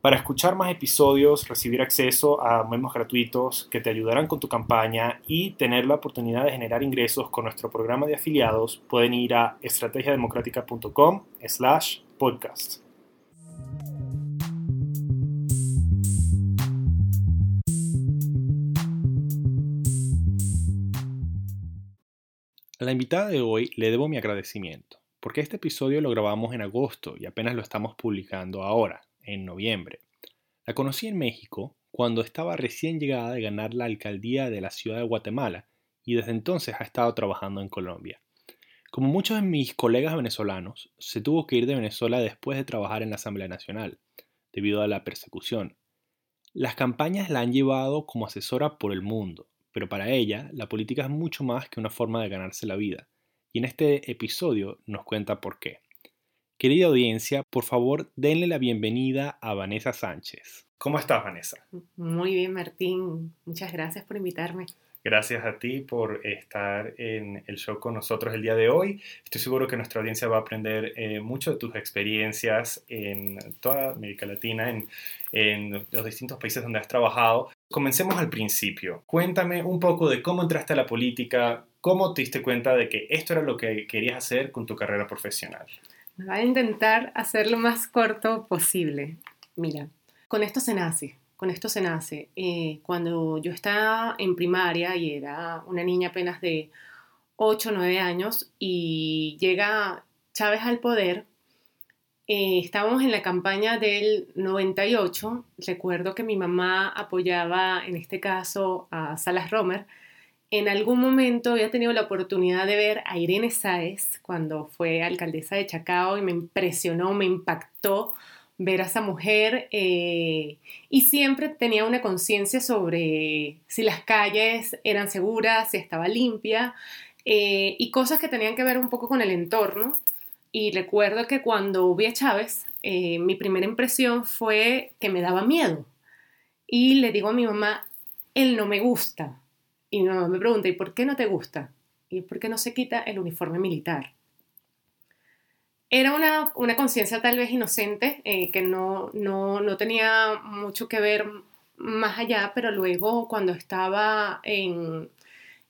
Para escuchar más episodios, recibir acceso a memos gratuitos que te ayudarán con tu campaña y tener la oportunidad de generar ingresos con nuestro programa de afiliados, pueden ir a estrategiademocrática.com slash podcast. A la invitada de hoy le debo mi agradecimiento, porque este episodio lo grabamos en agosto y apenas lo estamos publicando ahora, en noviembre. La conocí en México cuando estaba recién llegada de ganar la alcaldía de la ciudad de Guatemala y desde entonces ha estado trabajando en Colombia. Como muchos de mis colegas venezolanos, se tuvo que ir de Venezuela después de trabajar en la Asamblea Nacional, debido a la persecución. Las campañas la han llevado como asesora por el mundo, pero para ella la política es mucho más que una forma de ganarse la vida, y en este episodio nos cuenta por qué. Querida audiencia, por favor denle la bienvenida a Vanessa Sánchez. ¿Cómo estás, Vanessa? Muy bien, Martín. Muchas gracias por invitarme. Gracias a ti por estar en el show con nosotros el día de hoy. Estoy seguro que nuestra audiencia va a aprender eh, mucho de tus experiencias en toda América Latina, en, en, los distintos países donde has trabajado. Comencemos al principio. Cuéntame un poco de cómo entraste a la política, cómo te diste cuenta de que esto era lo que querías hacer con tu carrera profesional. Voy a intentar hacer lo más corto posible. Mira, con esto se nace, con esto se nace. Eh, cuando yo estaba en primaria y era una niña apenas de 8 o 9 años y llega Chávez al poder, eh, estábamos en la campaña del 98. Recuerdo que mi mamá apoyaba en este caso a Salas Romer en algún momento había tenido la oportunidad de ver a Irene Sáez cuando fue alcaldesa de Chacao y me impresionó, me impactó ver a esa mujer eh, y siempre tenía una conciencia sobre si las calles eran seguras, si estaba limpia eh, y cosas que tenían que ver un poco con el entorno. Y recuerdo que cuando vi a Chávez, eh, mi primera impresión fue que me daba miedo. Y le digo a mi mamá, él no me gusta. Y me pregunta, ¿y por qué no te gusta? ¿Y por qué no se quita el uniforme militar? Era una, una conciencia tal vez inocente, eh, que no, no, no, tenía mucho que ver más allá, pero luego cuando estaba en,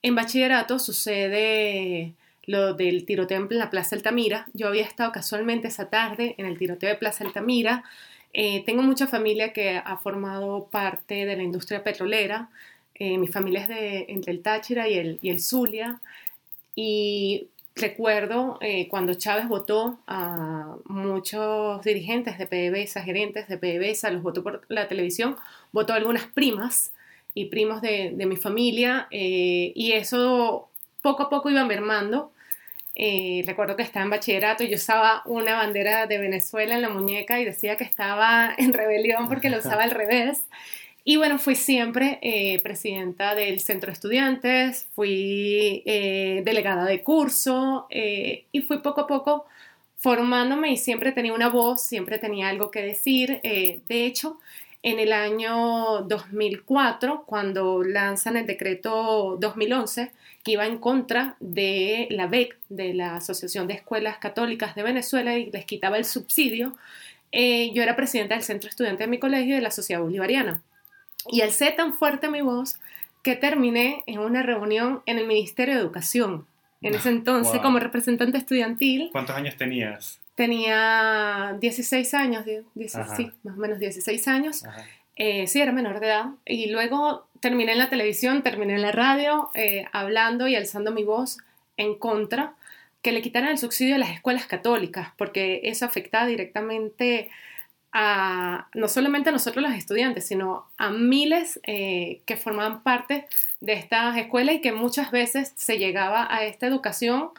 en bachillerato sucede lo del tiroteo en la Plaza Altamira. Yo había estado casualmente esa tarde en el tiroteo de Plaza Altamira. Eh, tengo mucha familia que ha formado parte de la industria petrolera. Eh, mi familia es de entre el Táchira y el, y el Zulia. Y recuerdo eh, cuando Chávez votó a muchos dirigentes de PDVSA, gerentes de PDVSA, los votó por la televisión, votó a algunas primas y primos de, de mi familia. Eh, y eso poco a poco iba mermando. recuerdo que estaba en bachillerato y yo usaba una bandera de Venezuela en la muñeca y decía que estaba en rebelión porque lo usaba al revés. Y bueno, fui siempre eh, presidenta del centro de estudiantes, fui eh, delegada de curso eh, y fui poco a poco formándome y siempre tenía una voz, siempre tenía algo que decir. de hecho, en el año 2004, cuando lanzan el decreto 2011, que iba en contra de la BEC, de la Asociación de Escuelas Católicas de Venezuela, y les quitaba el subsidio, yo era presidenta del centro estudiante de mi colegio de la Sociedad Bolivariana. Y alcé tan fuerte mi voz que terminé en una reunión en el Ministerio de Educación, en ese entonces como representante estudiantil. ¿Cuántos años tenías? Tenía 16 años, sí, más o menos 16 años. Eh, sí, era menor de edad. Y luego terminé en la televisión, terminé en la radio, eh, hablando y alzando mi voz en contra que le quitaran el subsidio a las escuelas católicas, porque eso afectaba directamente no solamente a nosotros los estudiantes, sino a miles eh, que formaban parte de estas escuelas y que muchas veces se llegaba a esta educación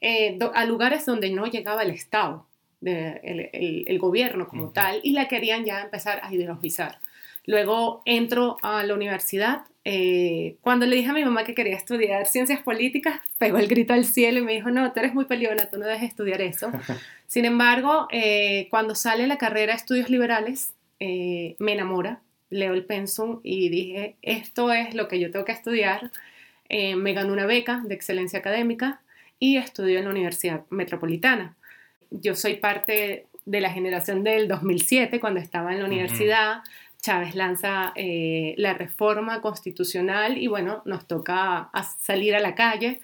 eh, a lugares donde no llegaba el Estado, el, gobierno como tal, y la querían ya empezar a ideologizar. Luego entro a la universidad eh, cuando le dije a mi mamá que quería estudiar ciencias políticas, pegó el grito al cielo y me dijo, no, tú eres muy peleona, tú no debes estudiar eso. Sin embargo, eh, cuando sale la carrera de estudios liberales, eh, me enamora, leo el pensum y dije, esto es lo que yo tengo que estudiar. me ganó una beca de excelencia académica y estudio en la Universidad Metropolitana. Yo soy parte de la generación del 2007, cuando estaba en la universidad. Chávez lanza eh, la reforma constitucional y bueno, nos toca salir a la calle.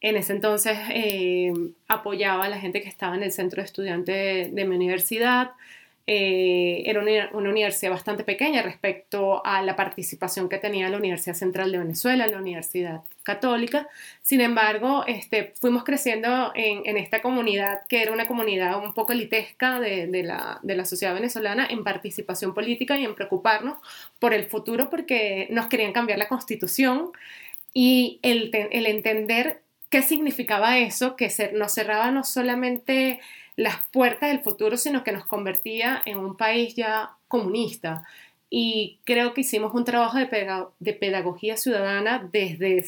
En ese entonces eh, apoyaba a la gente que estaba en el centro de estudiantes de mi universidad. Eh, era una, universidad bastante pequeña respecto a la participación que tenía la Universidad Central de Venezuela, la Universidad Católica. Sin embargo, este, fuimos creciendo en, esta comunidad, que era una comunidad un poco elitesca de, la, de, la, sociedad venezolana, en participación política y en preocuparnos por el futuro, porque nos querían cambiar la constitución y el, el entender qué significaba eso, que nos cerraba no solamente las puertas del futuro, sino que nos convertía en un país ya comunista. Y creo que hicimos un trabajo de, pedagogía ciudadana desde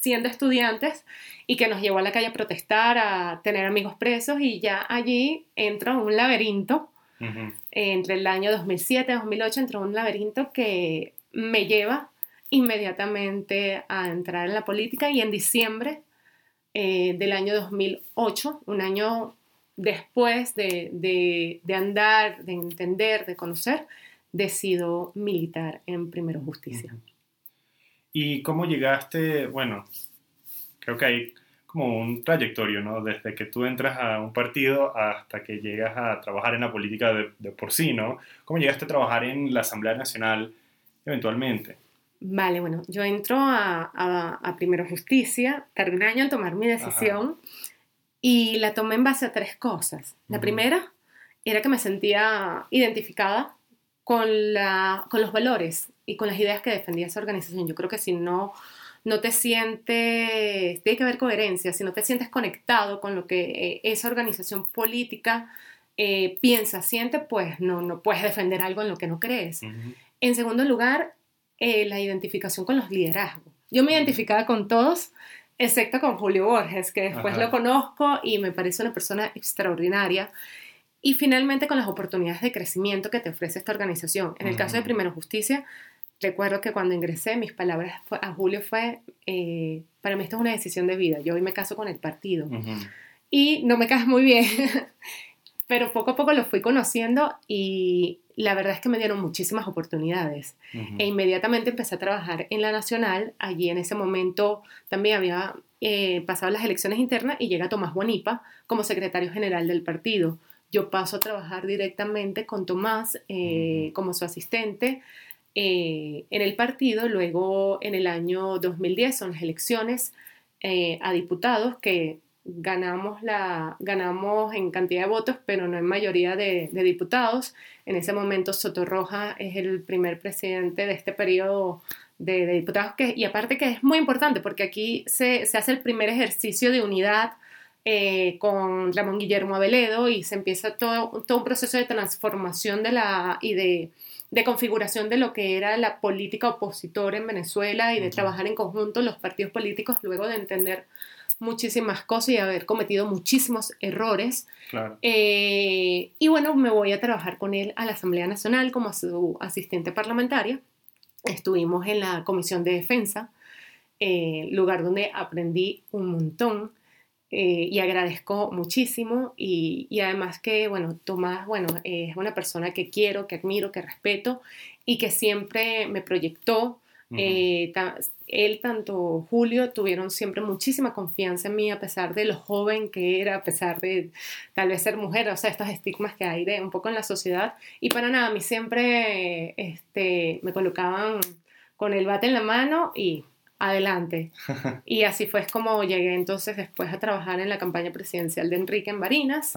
siendo estudiantes y que nos llevó a la calle a protestar, a tener amigos presos y ya allí entro en un laberinto. Entre el año 2007 y 2008 entró un laberinto que me lleva inmediatamente a entrar en la política y en diciembre eh, del año 2008, un año después de, andar, de entender, de conocer, decido militar en Primero Justicia. ¿Y cómo llegaste? Bueno, creo que hay como un trayectorio, ¿no? Desde que tú entras a un partido hasta que llegas a trabajar en la política de, por sí, ¿no? ¿Cómo llegaste a trabajar en la Asamblea Nacional eventualmente? Vale, bueno, yo entro a, Primero Justicia, tardé un año en tomar mi decisión. Y la tomé en base a tres cosas. La primera era que me sentía identificada con, la, con los valores y con las ideas que defendía esa organización. Yo creo que si no, no te sientes, tiene que haber coherencia, si no te sientes conectado con lo que eh, esa organización política eh, piensa, siente, pues no, no puedes defender algo en lo que no crees. En segundo lugar, eh, la identificación con los liderazgos. Yo me identificaba con todos, excepto con Julio Borges, que después lo conozco y me parece una persona extraordinaria. Y finalmente con las oportunidades de crecimiento que te ofrece esta organización. En el caso de Primero Justicia, recuerdo que cuando ingresé, mis palabras a Julio fue, eh, para mí esto es una decisión de vida, yo hoy me caso con el partido. Y no me caes muy bien, pero poco a poco lo fui conociendo y la verdad es que me dieron muchísimas oportunidades. E inmediatamente empecé a trabajar en la Nacional. Allí en ese momento también había eh, pasado las elecciones internas y llega Tomás Guanipa como secretario general del partido. Yo paso a trabajar directamente con Tomás eh, como su asistente eh, en el partido. Luego, en el año 2010, son las elecciones a diputados que ganamos, la, ganamos en cantidad de votos, pero no en mayoría de, diputados. En ese momento Soto Roja es el primer presidente de este periodo de, diputados, que, y aparte que es muy importante porque aquí se, hace el primer ejercicio de unidad eh, con Ramón Guillermo Aveledo y se empieza todo, todo un proceso de transformación de la, y de, configuración de lo que era la política opositora en Venezuela y de trabajar en conjunto los partidos políticos luego de entender muchísimas cosas y haber cometido muchísimos errores. Eh, y bueno, me voy a trabajar con él a la Asamblea Nacional como su asistente parlamentaria. Estuvimos en la Comisión de Defensa, eh, lugar donde aprendí un montón. Eh, y agradezco muchísimo y, y, además que, bueno, Tomás, bueno, es una persona que quiero, que admiro, que respeto y que siempre me proyectó eh, él, tanto Julio, tuvieron siempre muchísima confianza en mí, a pesar de lo joven que era, a pesar de tal vez ser mujer, o sea, estos estigmas que hay de un poco en la sociedad. Y para nada, a mí siempre este, me colocaban con el bate en la mano y adelante. y así fue como llegué entonces después a trabajar en la campaña presidencial de Enrique en Barinas.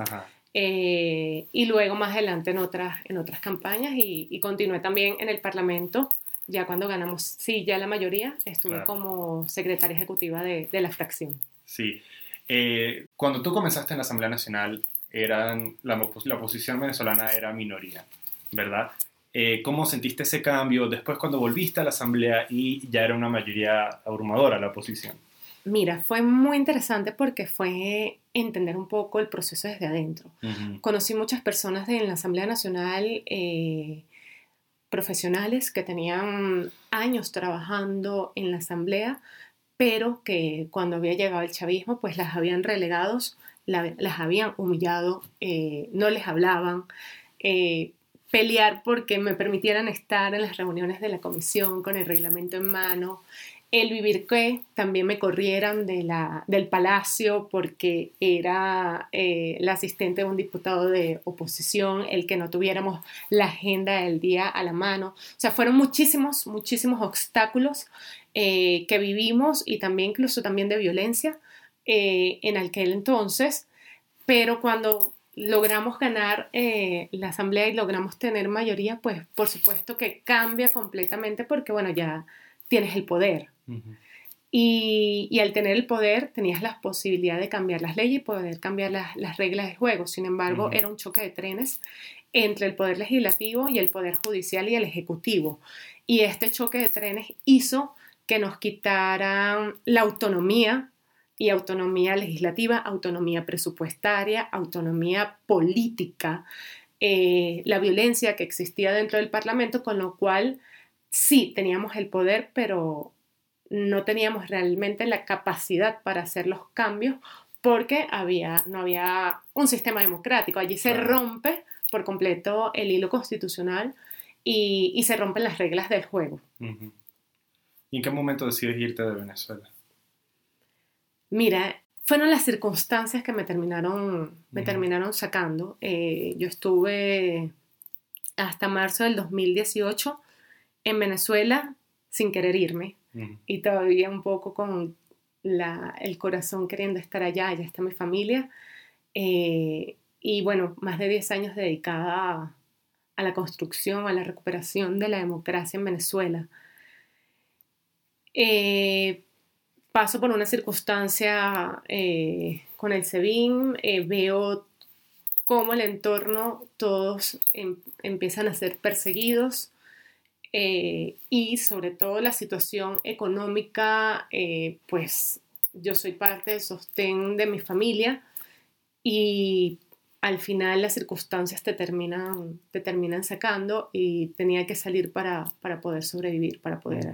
Eh, y luego más adelante en otras, en otras campañas y, y continué también en el Parlamento ya cuando ganamos, sí, ya la mayoría, estuve como secretaria ejecutiva de, de la fracción. Sí. Eh, cuando tú comenzaste en la Asamblea Nacional, eran, la, la oposición venezolana era minoría, ¿verdad? Eh, ¿Cómo sentiste ese cambio después cuando volviste a la asamblea y ya era una mayoría abrumadora la oposición? Mira, fue muy interesante porque fue entender un poco el proceso desde adentro. Conocí muchas personas de, en la Asamblea Nacional, eh, profesionales que tenían años trabajando en la Asamblea, pero que cuando había llegado el chavismo, pues las habían relegados, las habían humillado, eh, no les hablaban. Eh, pelear porque me permitieran estar en las reuniones de la comisión con el reglamento en mano, el vivir que también me corrieran del palacio porque era eh, la asistente de un diputado de oposición, el que no tuviéramos la agenda del día a la mano. O sea, fueron muchísimos, muchísimos obstáculos eh, que vivimos y también incluso también de violencia eh, en aquel entonces, pero cuando logramos ganar la asamblea y logramos tener mayoría, pues por supuesto que cambia completamente porque bueno, ya tienes el poder, y, al tener el poder tenías la posibilidad de cambiar las leyes y poder cambiar las, reglas del juego. Sin embargo, era un choque de trenes entre el poder legislativo y el poder judicial y el ejecutivo. Y este choque de trenes hizo que nos quitaran la autonomía y autonomía legislativa, autonomía presupuestaria, autonomía política, eh, la violencia que existía dentro del Parlamento, con lo cual sí teníamos el poder, pero no teníamos realmente la capacidad para hacer los cambios porque había, no había un sistema democrático. Allí se rompe por completo el hilo constitucional y, se rompen las reglas del juego. ¿Y en qué momento decides irte de Venezuela? Mira, fueron las circunstancias que me terminaron, me terminaron sacando. Eh, yo estuve hasta marzo del 2018 en Venezuela sin querer irme y todavía un poco con el corazón queriendo estar allá, allá está mi familia. Eh, y bueno, más de 10 años dedicada a, la construcción, a la recuperación de la democracia en Venezuela. Eh, paso por una circunstancia eh, con el SEBIN, veo cómo el entorno todos em, empiezan a ser perseguidos, eh, y sobre todo la situación económica, eh, pues yo soy parte del sostén de mi familia y al final las circunstancias te terminan, te terminan sacando y tenía que salir para, para poder sobrevivir, para poder,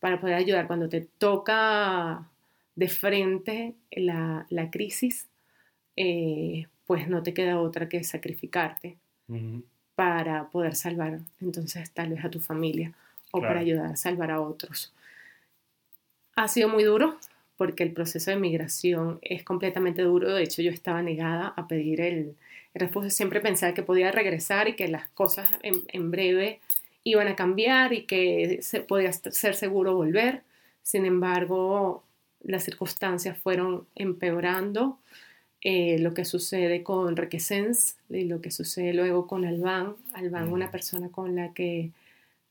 para poder ayudar. Cuando te toca de frente la, la crisis, eh, pues no te queda otra que sacrificarte para poder salvar entonces tal vez a tu familia o para ayudar a salvar a otros. Ha sido muy duro porque el proceso de migración es completamente duro. De hecho, yo estaba negada a pedir el, refugio. Siempre pensaba que podía regresar y que las cosas en, breve iban a cambiar y que se, podía ser seguro volver. Sin embargo, las circunstancias fueron empeorando eh, lo que sucede con Requesens y lo que sucede luego con Albán. Albán, una persona con la que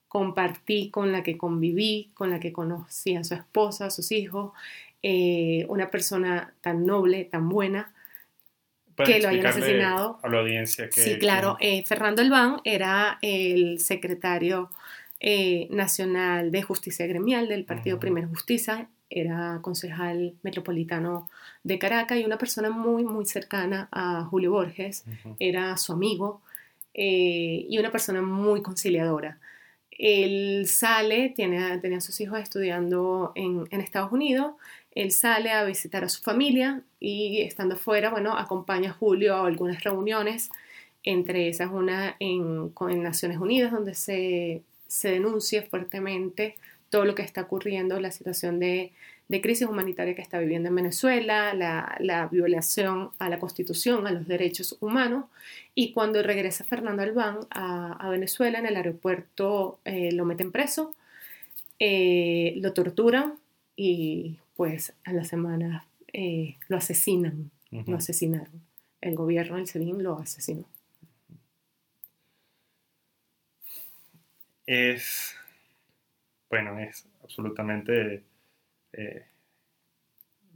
compartí, con la que conviví, con la que conocí a su esposa, a sus hijos, eh, una persona tan noble, tan buena, que lo hayan asesinado. A la audiencia que... Sí, claro. Eh, Fernando Albán era el secretario nacional de justicia gremial del Partido Primera Justicia era concejal metropolitano de Caracas y una persona muy, muy cercana a Julio Borges, era su amigo eh, y una persona muy conciliadora. Él sale, tiene, tenía a sus hijos estudiando en, Estados Unidos, él sale a visitar a su familia y estando fuera, bueno, acompaña a Julio a algunas reuniones, entre esas una en, en Naciones Unidas, donde se, se denuncia fuertemente todo lo que está ocurriendo, la situación de, crisis humanitaria que está viviendo en Venezuela, la, violación a la constitución, a los derechos humanos. Y cuando regresa Fernando Albán a, Venezuela, en el aeropuerto eh, lo meten preso, eh, lo torturan y pues a la semana eh, lo asesinan, lo asesinaron. El gobierno del SEBIN lo asesinó. Es bueno, es absolutamente eh,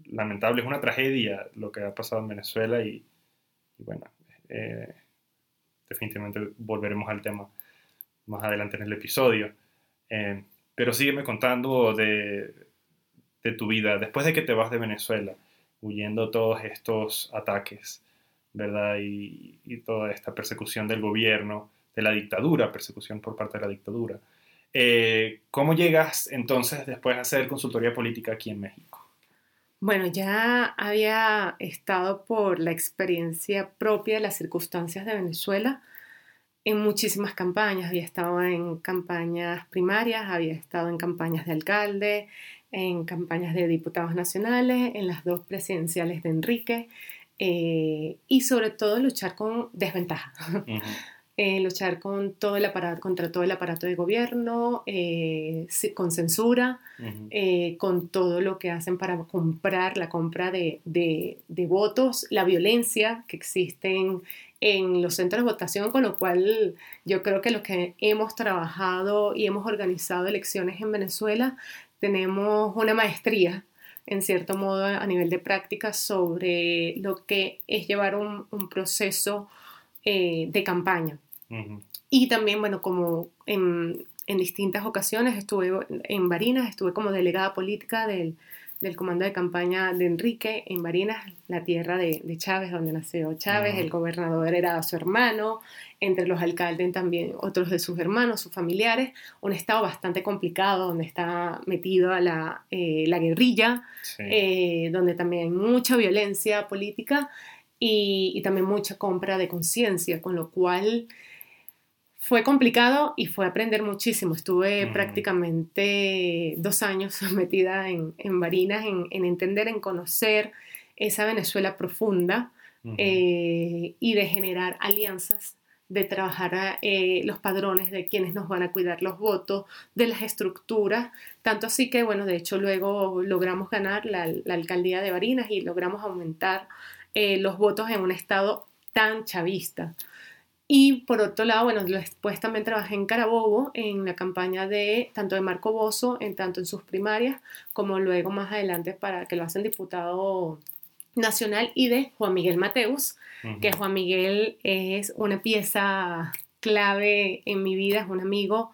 lamentable, es una tragedia lo que ha pasado en Venezuela y, bueno, eh, definitivamente volveremos al tema. más adelante en el episodio. Eh, pero sígueme contando de, de, tu vida después de que te vas de Venezuela, huyendo todos estos ataques, ¿verdad? Y, y toda esta persecución del gobierno, de la dictadura, persecución por parte de la dictadura. Eh, ¿Cómo llegas entonces después a hacer consultoría política aquí en México? Bueno, ya había estado por la experiencia propia de las circunstancias de Venezuela en muchísimas campañas. Había estado en campañas primarias, había estado en campañas de alcalde, en campañas de diputados nacionales, en las dos presidenciales de Enrique eh, y sobre todo luchar con desventaja. Eh, luchar con todo el aparato, contra todo el aparato de gobierno, eh, con censura, eh, con todo lo que hacen para comprar, la compra de, de, votos, la violencia que existen en los centros de votación, con lo cual yo creo que los que hemos trabajado y hemos organizado elecciones en Venezuela tenemos una maestría en cierto modo a nivel de práctica sobre lo que es llevar un, un proceso de campaña. Y también, bueno, como en, en, distintas ocasiones estuve en Barinas, estuve como delegada política del, del, comando de campaña de Enrique en Barinas, la tierra de, de Chávez, donde nació Chávez, el gobernador era su hermano, entre los alcaldes también otros de sus hermanos, sus familiares, un estado bastante complicado donde está metido la, eh, la guerrilla, eh, donde también hay mucha violencia política y, y también mucha compra de conciencia, con lo cual fue complicado y fue aprender muchísimo. Estuve mm. prácticamente dos años metida en, en Barinas, en, entender, en conocer esa Venezuela profunda eh, y de generar alianzas, de trabajar eh, los padrones de quienes nos van a cuidar los votos, de las estructuras. Tanto así que, bueno, de hecho luego logramos ganar la, alcaldía de Barinas y logramos aumentar eh, los votos en un estado tan chavista. Y por otro lado, bueno, después también trabajé en Carabobo, en la campaña de tanto de Marco Bozo, en tanto en sus primarias, como luego más adelante para que lo hacen diputado nacional, y de Juan Miguel Mateus, que Juan Miguel es una pieza clave en mi vida, es un amigo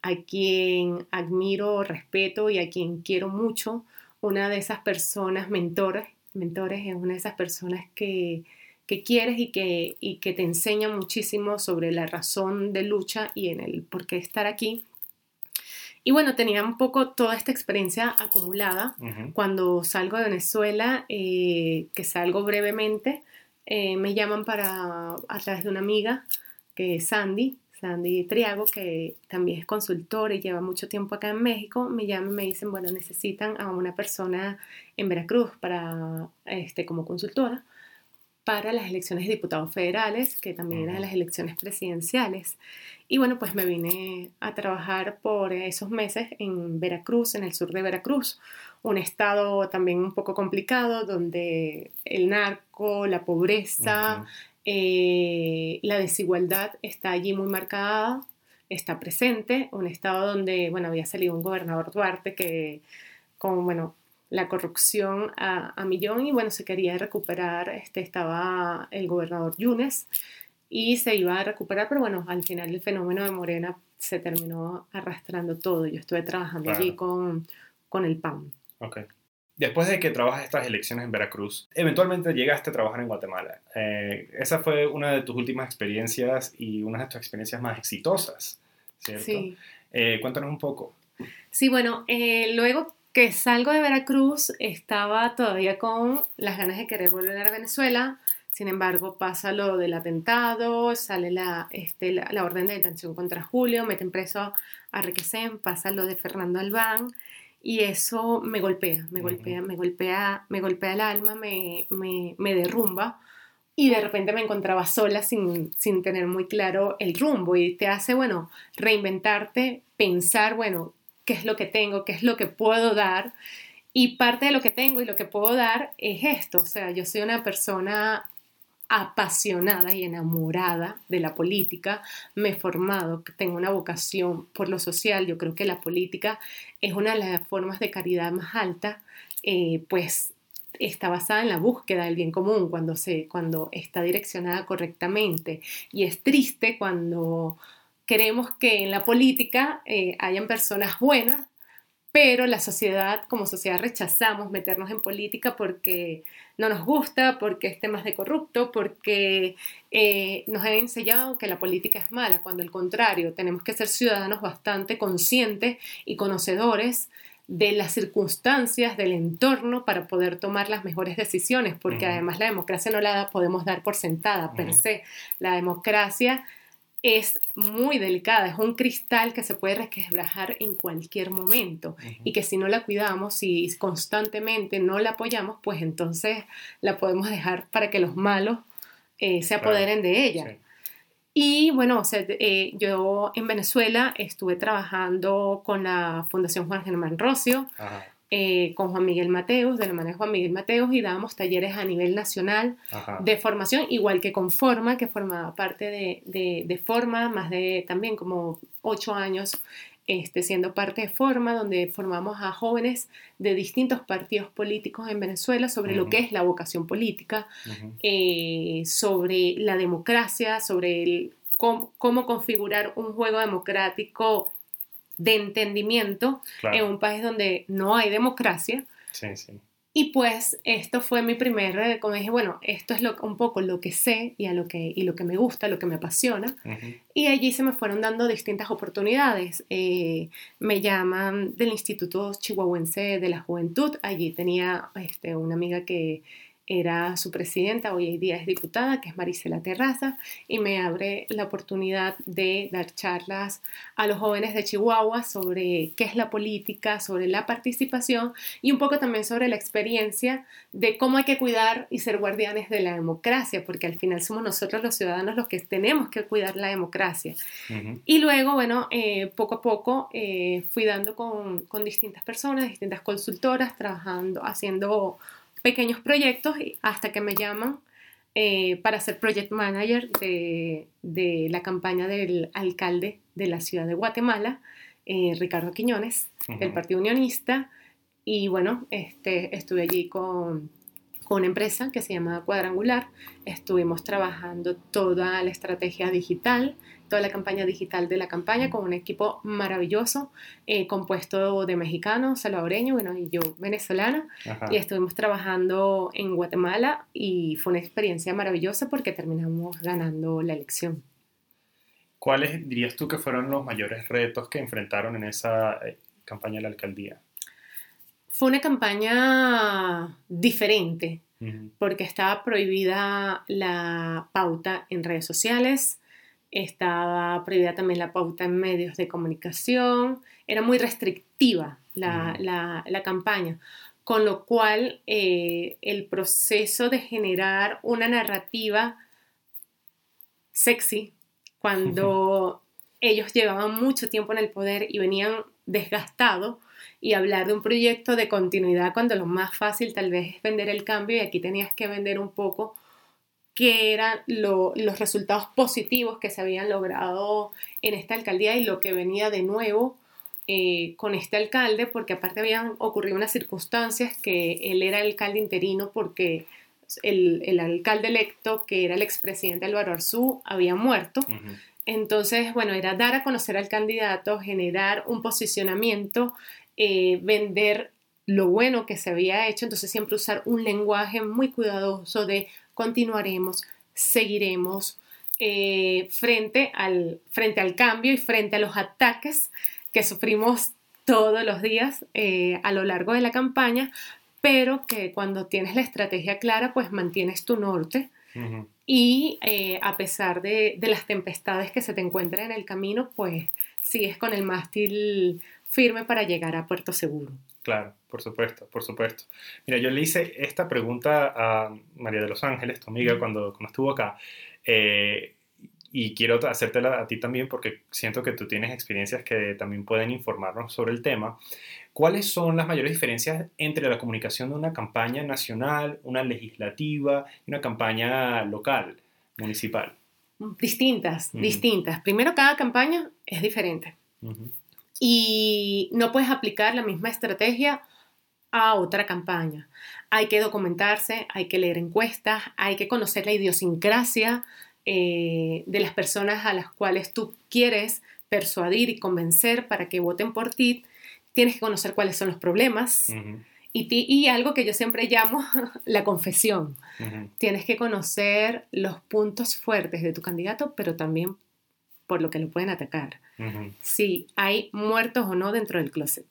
a quien admiro, respeto y a quien quiero mucho, una de esas personas mentores, mentores es una de esas personas que que quieres y que, y que te enseña muchísimo sobre la razón de lucha y en el por qué estar aquí. Y bueno, tenía un poco toda esta experiencia acumulada. Cuando salgo de Venezuela, eh, que salgo brevemente, eh, me llaman para, a través de una amiga, que es Sandy, Sandy Triago, que también es consultora y lleva mucho tiempo acá en México, me llaman y me dicen, bueno, necesitan a una persona en Veracruz para, este, como consultora para las elecciones de diputados federales, que también eran las elecciones presidenciales. Y bueno, pues me vine a trabajar por esos meses en Veracruz, en el sur de Veracruz, un estado también un poco complicado, donde el narco, la pobreza, eh, la desigualdad está allí muy marcada, está presente, un estado donde, bueno, había salido un gobernador Duarte que con, bueno, la corrupción a, a, millón y bueno, se quería recuperar, este, estaba el gobernador Yunes y se iba a recuperar, pero bueno, al final el fenómeno de Morena se terminó arrastrando todo. Yo estuve trabajando allí con, con el PAN. Ok. Después de que trabajas estas elecciones en Veracruz, eventualmente llegaste a trabajar en Guatemala. Eh, esa fue una de tus últimas experiencias y una de tus experiencias más exitosas, ¿cierto? Sí. Eh, cuéntanos un poco. Sí, bueno, eh, luego que salgo de Veracruz estaba todavía con las ganas de querer volver a Venezuela. Sin embargo, pasa lo del atentado, sale la, este, la, orden de detención contra Julio, meten preso a Requesén, pasa lo de Fernando Albán y eso me golpea, me golpea, me golpea, me golpea el alma, me, me, me, derrumba y de repente me encontraba sola sin, sin tener muy claro el rumbo y te hace, bueno, reinventarte, pensar, bueno, qué es lo que tengo, qué es lo que puedo dar. Y parte de lo que tengo y lo que puedo dar es esto. O sea, yo soy una persona apasionada y enamorada de la política, me he formado, tengo una vocación por lo social, yo creo que la política es una de las formas de caridad más alta, eh, pues está basada en la búsqueda del bien común cuando, se, cuando está direccionada correctamente y es triste cuando queremos que en la política eh, hayan personas buenas, pero la sociedad, como sociedad, rechazamos meternos en política porque no nos gusta, porque es temas de corrupto, porque eh, nos han enseñado que la política es mala, cuando al contrario, tenemos que ser ciudadanos bastante conscientes y conocedores de las circunstancias, del entorno para poder tomar las mejores decisiones, porque además la democracia no la podemos dar por sentada per se. La democracia es muy delicada, es un cristal que se puede resquebrajar en cualquier momento. Y que si no la cuidamos, si constantemente no la apoyamos, pues entonces la podemos dejar para que los malos eh, se apoderen de ella. Y bueno, eh, yo en Venezuela estuve trabajando con la Fundación Juan Germán Rocio, eh, con Juan Miguel Mateos, de la mano de Juan Miguel Mateos, y dábamos talleres a nivel nacional de formación, igual que con Forma, que formaba parte de, de Forma, más de también como ocho años este, siendo parte de Forma, donde formamos a jóvenes de distintos partidos políticos en Venezuela sobre lo que es la vocación política, eh, sobre la democracia, sobre el, cómo, configurar un juego democrático de entendimiento en un país donde no hay democracia. Sí, sí. Y pues esto fue mi primer, eh, como dije, bueno, esto es lo, un poco lo que sé y, a lo, que, y lo que me gusta, lo que me apasiona. Y allí se me fueron dando distintas oportunidades. Eh, me llaman del Instituto Chihuahuense de la Juventud. Allí tenía este, una amiga que era su presidenta, hoy en día es diputada, que es Marisela Terraza, y me abre la oportunidad de dar charlas a los jóvenes de Chihuahua sobre qué es la política, sobre la participación y un poco también sobre la experiencia de cómo hay que cuidar y ser guardianes de la democracia, porque al final somos nosotros los ciudadanos los que tenemos que cuidar la democracia. Y luego, bueno, eh, poco a poco eh, fui dando con, con distintas personas, distintas consultoras, trabajando, haciendo pequeños proyectos hasta que me llaman eh, para ser project manager de, la campaña del alcalde de la ciudad de Guatemala, eh, Ricardo Quiñones, del Partido Unionista. Y bueno, este, estuve allí con, con una empresa que se llama Cuadrangular. Estuvimos trabajando toda la estrategia digital, toda la campaña digital de la campaña con un equipo maravilloso, eh, compuesto de mexicanos, salvadoreños, bueno, y yo venezolana. Y estuvimos trabajando en Guatemala y fue una experiencia maravillosa porque terminamos ganando la elección. ¿Cuáles dirías tú que fueron los mayores retos que enfrentaron en esa eh, campaña de la alcaldía? Fue una campaña diferente porque estaba prohibida la pauta en redes sociales, estaba prohibida también la pauta en medios de comunicación, era muy restrictiva la, campaña, con lo cual eh, el proceso de generar una narrativa sexy, cuando ellos llevaban mucho tiempo en el poder y venían desgastados, y hablar de un proyecto de continuidad cuando lo más fácil tal vez es vender el cambio y aquí tenías que vender un poco qué eran los resultados positivos que se habían logrado en esta alcaldía y lo que venía de nuevo eh, con este alcalde, porque aparte habían ocurrido unas circunstancias que él era alcalde interino porque el, alcalde electo, que era el expresidente Álvaro Arzú, había muerto. Entonces, bueno, era dar a conocer al candidato, generar un posicionamiento eh, vender lo bueno que se había hecho, entonces siempre usar un lenguaje muy cuidadoso de continuaremos, seguiremos, eh, frente, al, frente al cambio y frente a los ataques que sufrimos todos los días eh, a lo largo de la campaña, pero que cuando tienes la estrategia clara, pues mantienes tu norte y a pesar de, de, las tempestades que se te encuentran en el camino, pues sigues con el mástil firme para llegar a puerto seguro. Claro, por supuesto, por supuesto. Mira, yo le hice esta pregunta a María de los Ángeles, tu amiga, cuando, cuando estuvo acá. Eh, y quiero hacértela a ti también porque siento que tú tienes experiencias que también pueden informarnos sobre el tema. ¿Cuáles son las mayores diferencias entre la comunicación de una campaña nacional, una legislativa y una campaña local, municipal? Distintas, distintas. Primero, cada campaña es diferente y no puedes aplicar la misma estrategia a otra campaña. Hay que documentarse, hay que leer encuestas, hay que conocer la idiosincrasia eh, de las personas a las cuales tú quieres persuadir y convencer para que voten por ti, tienes que conocer cuáles son los problemas. y, y, algo que yo siempre llamo la confesión. Tienes que conocer los puntos fuertes de tu candidato, pero también por lo que lo pueden atacar. Si hay muertos o no dentro del closet.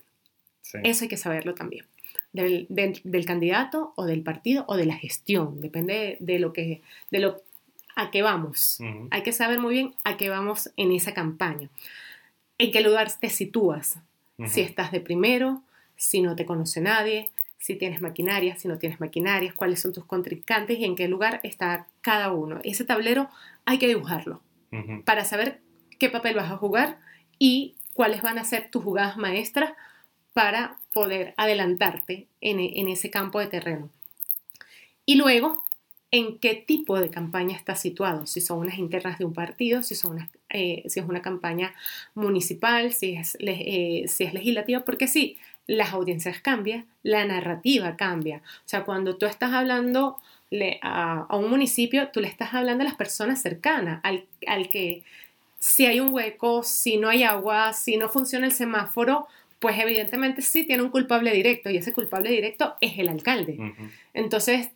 Eso hay que saberlo también. Del, del, candidato o del partido o de la gestión. Depende de lo que, de lo, a qué vamos. Hay que saber muy bien a qué vamos en esa campaña. En qué lugar te sitúas. Si estás de primero, si no te conoce nadie, si tienes maquinaria, si no tienes maquinarias, cuáles son tus contrincantes y en qué lugar está cada uno. Ese tablero hay que dibujarlo para saber qué papel vas a jugar y cuáles van a ser tus jugadas maestras para poder adelantarte en, en ese campo de terreno. Y luego, en qué tipo de campaña estás situado, si son unas internas de un partido, si, eh, es una campaña municipal, si es, eh, si es legislativa, porque sí, las audiencias cambian, la narrativa cambia. O sea, cuando tú estás hablando a, a, un municipio, tú le estás hablando a las personas cercanas, al, al que si hay un hueco, si no hay agua, si no funciona el semáforo, pues evidentemente sí tiene un culpable directo y ese culpable directo es el alcalde. Entonces,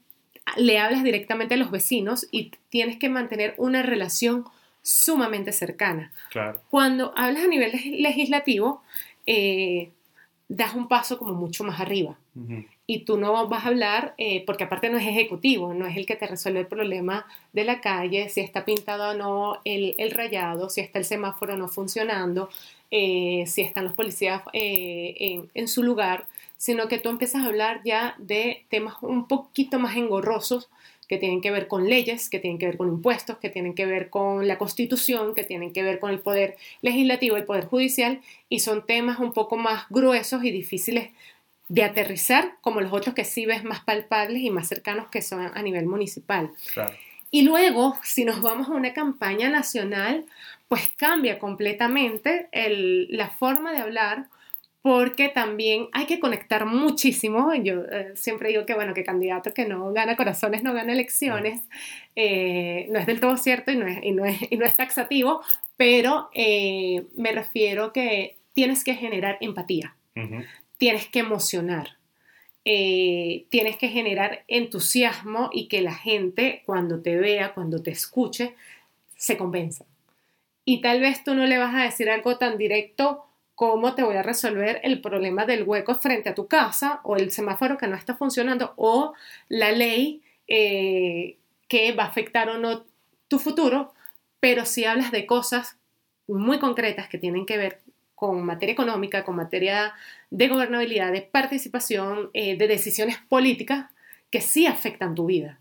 le hablas directamente a los vecinos y tienes que mantener una relación sumamente cercana. Cuando hablas a nivel legislativo, eh, das un paso como mucho más arriba. Y tú no vas a hablar, eh, porque aparte no es ejecutivo, no es el que te resuelve el problema de la calle, si está pintado o no el, el rayado, si está el semáforo no funcionando, eh, si están los policías eh, en, en, su lugar, sino que tú empiezas a hablar ya de temas un poquito más engorrosos que tienen que ver con leyes, que tienen que ver con impuestos, que tienen que ver con la constitución, que tienen que ver con el poder legislativo, el poder judicial, y son temas un poco más gruesos y difíciles de aterrizar, como los otros que sí ves más palpables y más cercanos que son a nivel municipal. Y luego, si nos vamos a una campaña nacional, pues cambia completamente la forma de hablar porque también hay que conectar muchísimo. Yo eh, siempre digo que, bueno, que candidato que no gana corazones no gana elecciones. Eh, no es del todo cierto y no es, y no es, y no es taxativo, pero eh, me refiero que tienes que generar empatía, tienes que emocionar. tienes que generar entusiasmo y que la gente cuando te vea, cuando te escuche, se convenza. Y tal vez tú no le vas a decir algo tan directo cómo te voy a resolver el problema del hueco frente a tu casa o el semáforo que no está funcionando o la ley eh, que va a afectar o no tu futuro, pero si hablas de cosas muy concretas que tienen que ver con materia económica, con materia de gobernabilidad, de participación, eh, de decisiones políticas que sí afectan tu vida.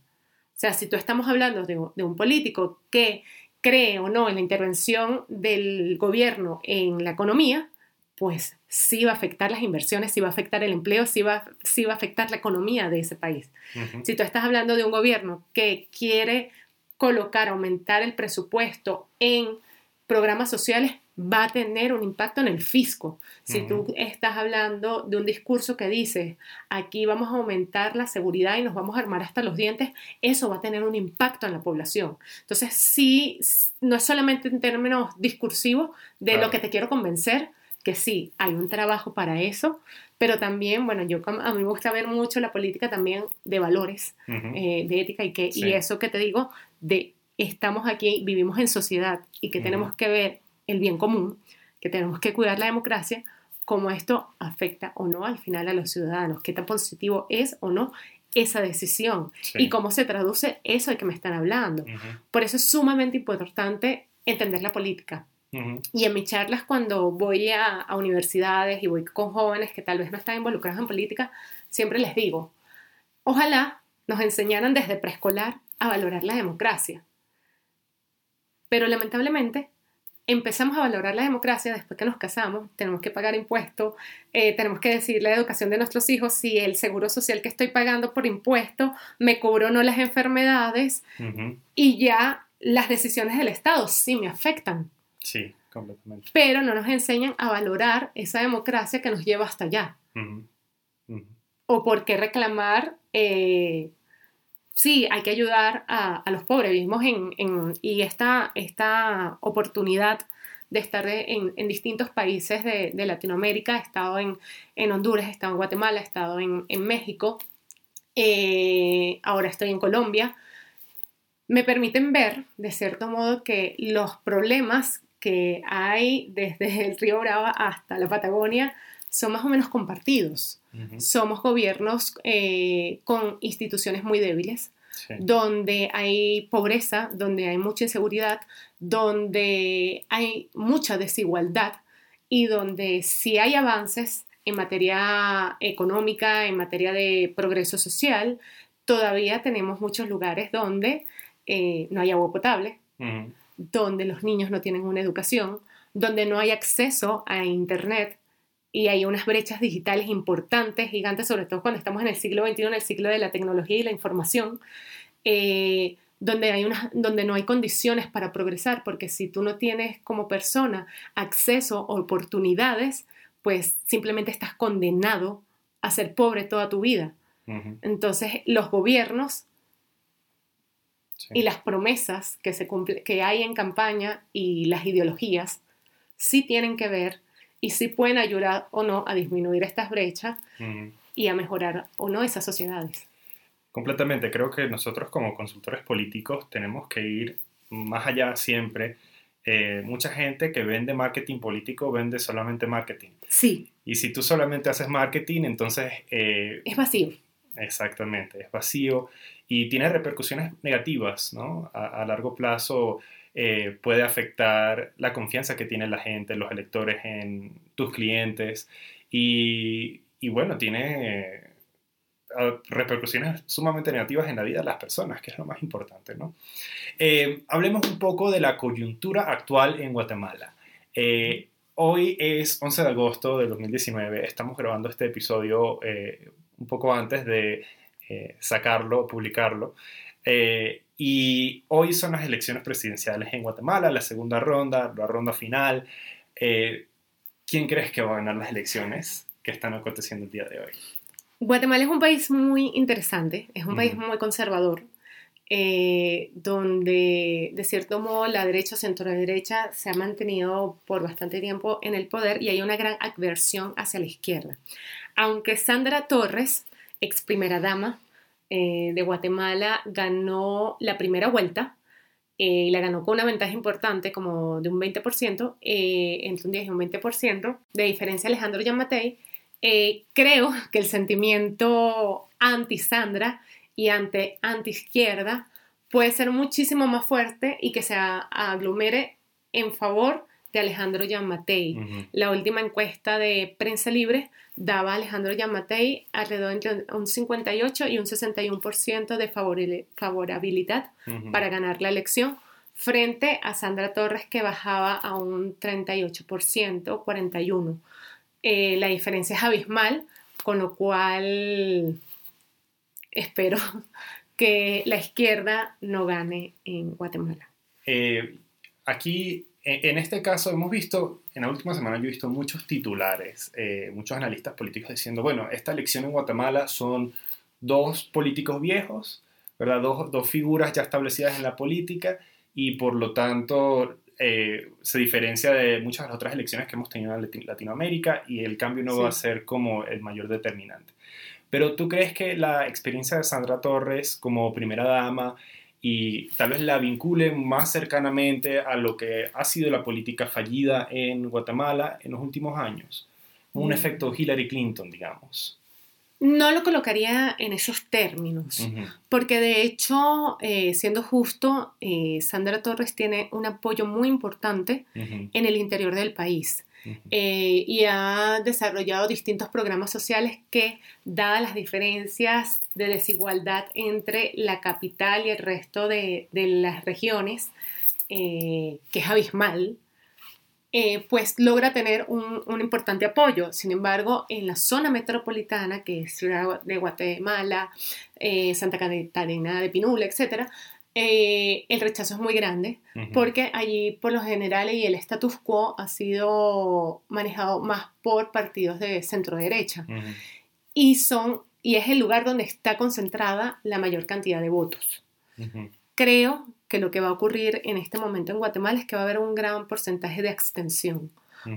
O sea, si tú estamos hablando de, de un político que cree o no en la intervención del gobierno en la economía, pues sí va a afectar las inversiones, sí va a afectar el empleo, sí va, sí va a afectar la economía de ese país. Si tú estás hablando de un gobierno que quiere colocar, aumentar el presupuesto en programas sociales, va a tener un impacto en el fisco. Si tú estás hablando de un discurso que dice, aquí vamos a aumentar la seguridad y nos vamos a armar hasta los dientes, eso va a tener un impacto en la población. Entonces, sí, no es solamente en términos discursivos de lo que te quiero convencer, que sí, hay un trabajo para eso, pero también, bueno, yo a mí me gusta ver mucho la política también de valores, eh, de ética y, que, y eso que te digo, de estamos aquí, vivimos en sociedad y que tenemos que ver el bien común, que tenemos que cuidar la democracia, cómo esto afecta o no al final a los ciudadanos, qué tan positivo es o no esa decisión y cómo se traduce eso de que me están hablando. Por eso es sumamente importante entender la política, y en mis charlas, cuando voy a, universidades y voy con jóvenes que tal vez no están involucrados en política, siempre les digo, ojalá nos enseñaran desde preescolar a valorar la democracia. Pero lamentablemente empezamos a valorar la democracia después que nos casamos, tenemos que pagar impuestos, eh, tenemos que decir la educación de nuestros hijos, si el seguro social que estoy pagando por impuestos me cubre o no las enfermedades, y ya las decisiones del Estado sí me afectan. Sí, completamente. Pero no nos enseñan a valorar esa democracia que nos lleva hasta allá. O por qué reclamar eh, sí, hay que ayudar a, los pobres. Vivimos en, y esta, esta oportunidad de estar en, distintos países de, Latinoamérica, he estado en, Honduras, he estado en Guatemala, he estado en, México, eh, ahora estoy en Colombia, me permiten ver, de cierto modo, que los problemas que hay desde el río Brava hasta la Patagonia son más o menos compartidos. Somos gobiernos eh, con instituciones muy débiles, donde hay pobreza, donde hay mucha inseguridad, donde hay mucha desigualdad y donde si hay avances en materia económica, en materia de progreso social, todavía tenemos muchos lugares donde eh, no hay agua potable, donde los niños no tienen una educación, donde no hay acceso a Internet y hay unas brechas digitales importantes, gigantes, sobre todo cuando estamos en el siglo XXI, en el siglo de la tecnología y la información, eh, donde, hay una, donde no hay condiciones para progresar, porque si tú no tienes como persona acceso o oportunidades, pues simplemente estás condenado a ser pobre toda tu vida. Entonces, los gobiernos y las promesas que, se que hay en campaña y las ideologías sí tienen que ver y sí pueden ayudar o no a disminuir estas brechas y a mejorar o no esas sociedades. Completamente, creo que nosotros como consultores políticos tenemos que ir más allá siempre. Eh, mucha gente que vende marketing político vende solamente marketing. Sí. Y si tú solamente haces marketing, entonces... Eh, es vacío. Exactamente, es vacío y tiene repercusiones negativas, ¿no? A, largo plazo eh, puede afectar la confianza que tiene la gente, los electores en tus clientes y, bueno, tiene repercusiones sumamente negativas en la vida de las personas, que es lo más importante, ¿no? Eh, hablemos un poco de la coyuntura actual en Guatemala. Eh, hoy es 11 de agosto de 2019, estamos grabando este episodio un poco antes de eh, sacarlo, publicarlo. Eh, y hoy son las elecciones presidenciales en Guatemala, la segunda ronda, la ronda final. Eh, ¿Quién crees que va a ganar las elecciones que están aconteciendo el día de hoy? Guatemala es un país muy interesante, es un país muy conservador, donde de cierto modo la derecha o centro derecha se ha mantenido por bastante tiempo en el poder y hay una gran adversión hacia la izquierda. Aunque Sandra Torres ex primera dama eh, de Guatemala, ganó la primera vuelta eh, y la ganó con una ventaja importante, como de un 20%, eh, entre un 10 y un 20%, de diferencia Alejandro Yamatei. creo que el sentimiento anti-Sandra y anti-izquierda puede ser muchísimo más fuerte y que se aglomere en favor de Alejandro Yamatei. La última encuesta de Prensa Libre daba a Alejandro Yamatei alrededor entre un 58 y un 61% de favorabilidad para ganar la elección, frente a Sandra Torres que bajaba a un 38%, 41%. Eh, la diferencia es abismal, con lo cual espero que la izquierda no gane en Guatemala. Eh, aquí en este caso hemos visto, en la última semana yo he visto muchos titulares, eh, muchos analistas políticos diciendo, bueno, esta elección en Guatemala son dos políticos viejos, ¿verdad? Dos, dos figuras ya establecidas en la política y por lo tanto eh, se diferencia de muchas de las otras elecciones que hemos tenido en Latinoamérica y el cambio no va a ser como el mayor determinante. Pero tú crees que la experiencia de Sandra Torres como primera dama y tal vez la vincule más cercanamente a lo que ha sido la política fallida en Guatemala en los últimos años. Un mm. efecto Hillary Clinton, digamos. No lo colocaría en esos términos, porque de hecho, eh, siendo justo, eh, Sandra Torres tiene un apoyo muy importante en el interior del país. Eh, y ha desarrollado distintos programas sociales que, dadas las diferencias de desigualdad entre la capital y el resto de, las regiones, eh, que es abismal, eh, pues logra tener un, un, importante apoyo. Sin embargo, en la zona metropolitana, que es Ciudad de Guatemala, Santa Catarina de Pinula, etc., eh, el rechazo es muy grande porque allí por lo general y el status quo ha sido manejado más por partidos de centro derecha. Y son y es el lugar donde está concentrada la mayor cantidad de votos. Creo que lo que va a ocurrir en este momento en Guatemala es que va a haber un gran porcentaje de abstención,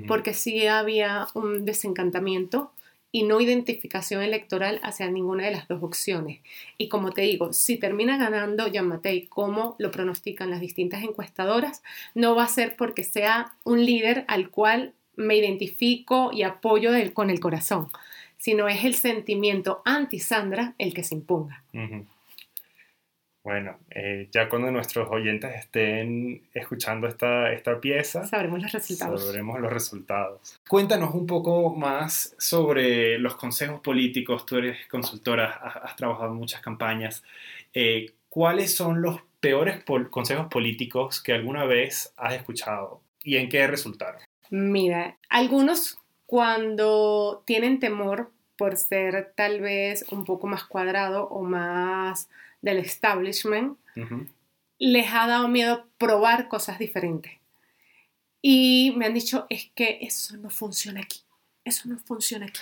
porque sí había un desencantamiento y no identificación electoral hacia ninguna de las dos opciones. Y como te digo, si termina ganando Jean Matei como lo pronostican las distintas encuestadoras, no va a ser porque sea un líder al cual me identifico y apoyo con el corazón, sino es el sentimiento anti-Sandra el que se imponga. Bueno, eh, ya cuando nuestros oyentes estén escuchando esta, esta pieza, sabremos los resultados. Sabremos los resultados. Cuéntanos un poco más sobre los consejos políticos. Tú eres consultora, has, trabajado en muchas campañas. Eh, ¿Cuáles son los peores consejos políticos que alguna vez has escuchado y en qué resultaron? Mira, algunos cuando tienen temor por ser tal vez un poco más cuadrado o más del establishment, les ha dado miedo probar cosas diferentes. Y me han dicho, es que eso no funciona aquí, eso no funciona aquí.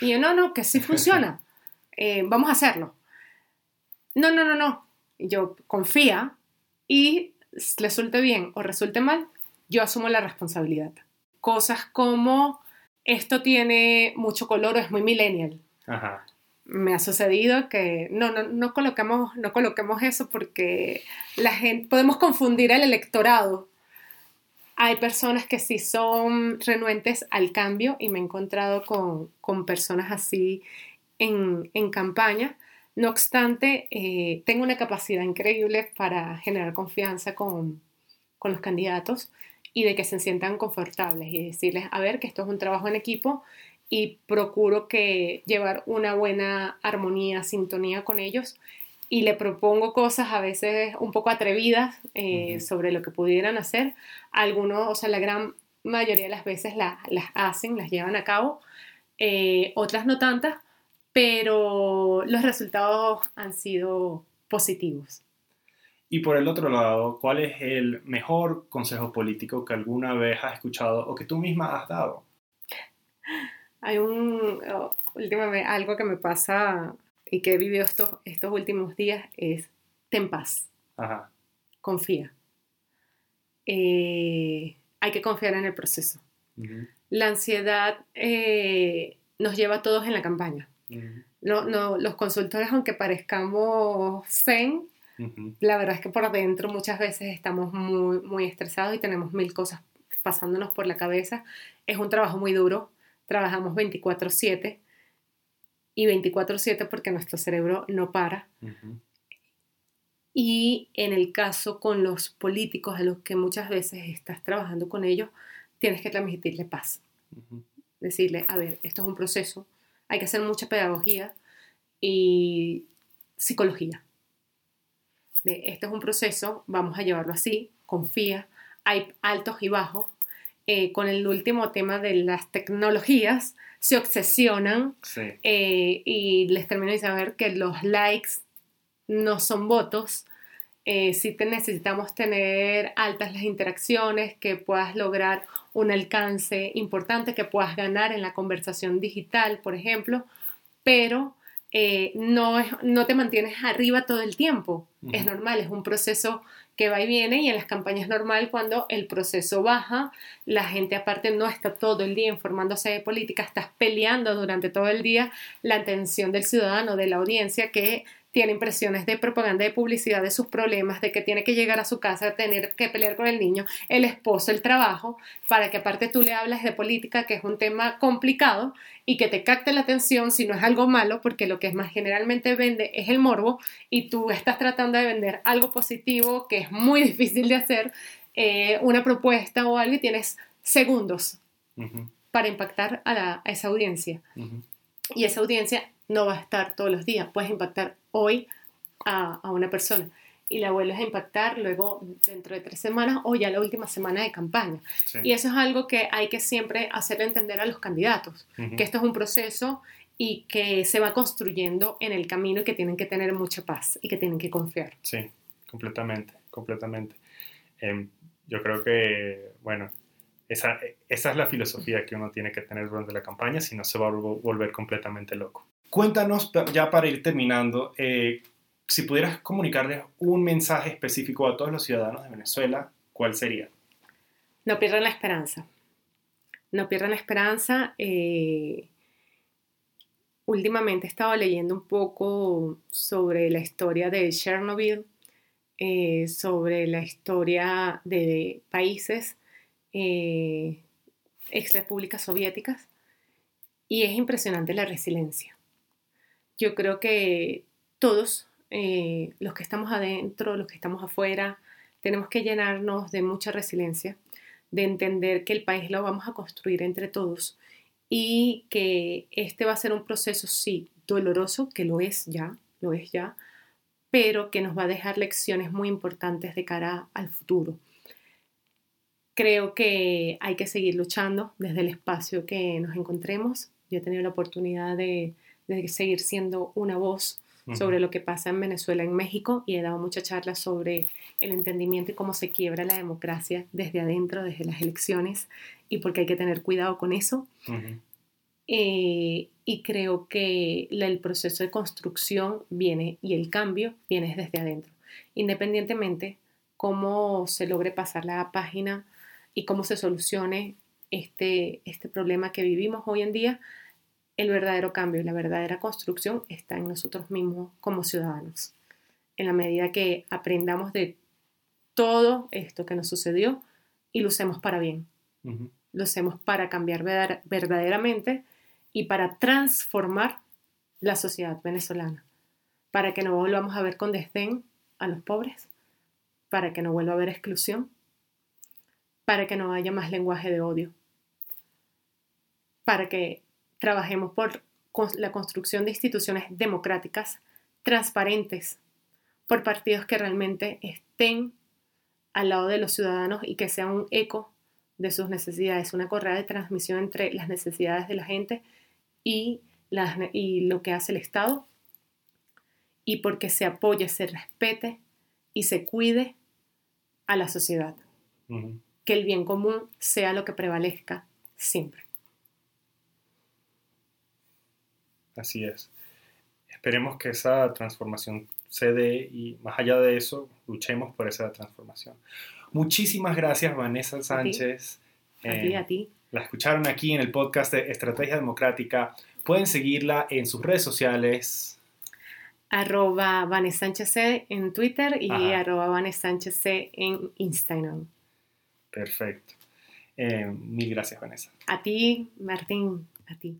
Y yo, no, no, que sí funciona, eh, vamos a hacerlo. No, no, no, no. Y yo, confía y resulte bien o resulte mal, yo asumo la responsabilidad. Cosas como, esto tiene mucho color o es muy millennial. Ajá me ha sucedido que no, no, no, coloquemos, no coloquemos eso porque la gente, podemos confundir al electorado. Hay personas que sí son renuentes al cambio y me he encontrado con, con personas así en, en, campaña. No obstante, eh, tengo una capacidad increíble para generar confianza con, con los candidatos y de que se sientan confortables y decirles, a ver, que esto es un trabajo en equipo y procuro que llevar una buena armonía, sintonía con ellos y le propongo cosas a veces un poco atrevidas eh, sobre lo que pudieran hacer. Algunos, o sea, la gran mayoría de las veces las hacen, las llevan a cabo, eh, otras no tantas, pero los resultados han sido positivos. Y por el otro lado, ¿cuál es el mejor consejo político que alguna vez has escuchado o que tú misma has dado? Hay un, oh, últimamente, algo que me pasa y que he vivido estos, estos últimos días es, ten paz. Ajá. Confía. Eh, hay que confiar en el proceso. La ansiedad eh, nos lleva a todos en la campaña. no, no, los consultores, aunque parezcamos zen, la verdad es que por dentro muchas veces estamos muy, muy estresados y tenemos mil cosas pasándonos por la cabeza. Es un trabajo muy duro trabajamos 24/7 y 24/7 porque nuestro cerebro no para. Y en el caso con los políticos a los que muchas veces estás trabajando con ellos, tienes que transmitirle paz. Decirle, a ver, esto es un proceso, hay que hacer mucha pedagogía y psicología. De, este es un proceso, vamos a llevarlo así, confía, hay altos y bajos, eh, con el último tema de las tecnologías, se obsesionan eh, y les termino de saber que los likes no son votos. Eh, si te necesitamos tener altas las interacciones, que puedas lograr un alcance importante, que puedas ganar en la conversación digital, por ejemplo, pero no, no te mantienes arriba todo el tiempo. Es normal, es un proceso que va y viene y en las campañas normal cuando el proceso baja, la gente aparte no está todo el día informándose de política, estás peleando durante todo el día la atención del ciudadano, de la audiencia que tiene impresiones de propaganda, de publicidad, de sus problemas, de que tiene que llegar a su casa, tener que pelear con el niño, el esposo, el trabajo, para que aparte tú le hables de política, que es un tema complicado y que te capte la atención si no es algo malo, porque lo que es más generalmente vende es el morbo y tú estás tratando de vender algo positivo que es muy difícil de hacer, eh, una propuesta o algo y tienes segundos para impactar a, esa audiencia. Y esa audiencia no va a estar todos los días, puedes impactar hoy a, una persona y la vuelves a impactar luego dentro de tres semanas o ya la última semana de campaña. Y eso es algo que hay que siempre hacerle entender a los candidatos, que esto es un proceso y que se va construyendo en el camino y que tienen que tener mucha paz y que tienen que confiar. Sí, completamente, completamente. Em, yo creo que, bueno, esa, esa es la filosofía que uno tiene que tener durante la campaña, si no se va a volver completamente loco. Cuéntanos, ya para ir terminando, eh, si pudieras comunicarles un mensaje específico a todos los ciudadanos de Venezuela, ¿cuál sería? No pierdan la esperanza. No pierdan la esperanza. Eh, últimamente he estado leyendo un poco sobre la historia de Chernobyl, eh, sobre la historia de países eh, ex repúblicas soviéticas y es impresionante la resiliencia. Yo creo que todos, eh, los que estamos adentro, los que estamos afuera, tenemos que llenarnos de mucha resiliencia, de entender que el país lo vamos a construir entre todos y que este va a ser un proceso, sí, doloroso, que lo es ya, lo es ya, pero que nos va a dejar lecciones muy importantes de cara al futuro. Creo que hay que seguir luchando desde el espacio que nos encontremos. Yo he tenido la oportunidad de, seguir siendo una voz sobre lo que pasa en Venezuela, en México, y he dado muchas charlas sobre el entendimiento y cómo se quiebra la democracia desde adentro, desde las elecciones, y porque hay que tener cuidado con eso. Eh, y creo que el proceso de construcción viene y el cambio viene desde adentro, independientemente cómo se logre pasar la página y cómo se solucione este, este problema que vivimos hoy en día, el verdadero cambio y la verdadera construcción está en nosotros mismos como ciudadanos. En la medida que aprendamos de todo esto que nos sucedió y lo usemos para bien, lo usemos para cambiar verdaderamente y para transformar la sociedad venezolana, para que no volvamos a ver con desdén a los pobres, para que no vuelva a haber exclusión para que no haya más lenguaje de odio, para que trabajemos por la construcción de instituciones democráticas, transparentes, por partidos que realmente estén al lado de los ciudadanos y que sean un eco de sus necesidades, una correa de transmisión entre las necesidades de la gente y, lo que hace el Estado, y porque se apoye, se respete y se cuide a la sociedad que el bien común sea lo que prevalezca siempre. Así es. Esperemos que esa transformación se dé y más allá de eso, luchemos por esa transformación. Muchísimas gracias, Vanessa Sánchez. A ti, a eh, ti. La escucharon aquí en el podcast de Estrategia Democrática. Pueden seguirla en sus redes sociales. Arroba Vanessa Sánchez en Twitter y arroba Vanessa Sánchez en Instagram. Perfecto. Eh, mil gracias, Vanessa. A ti, Martín, a ti.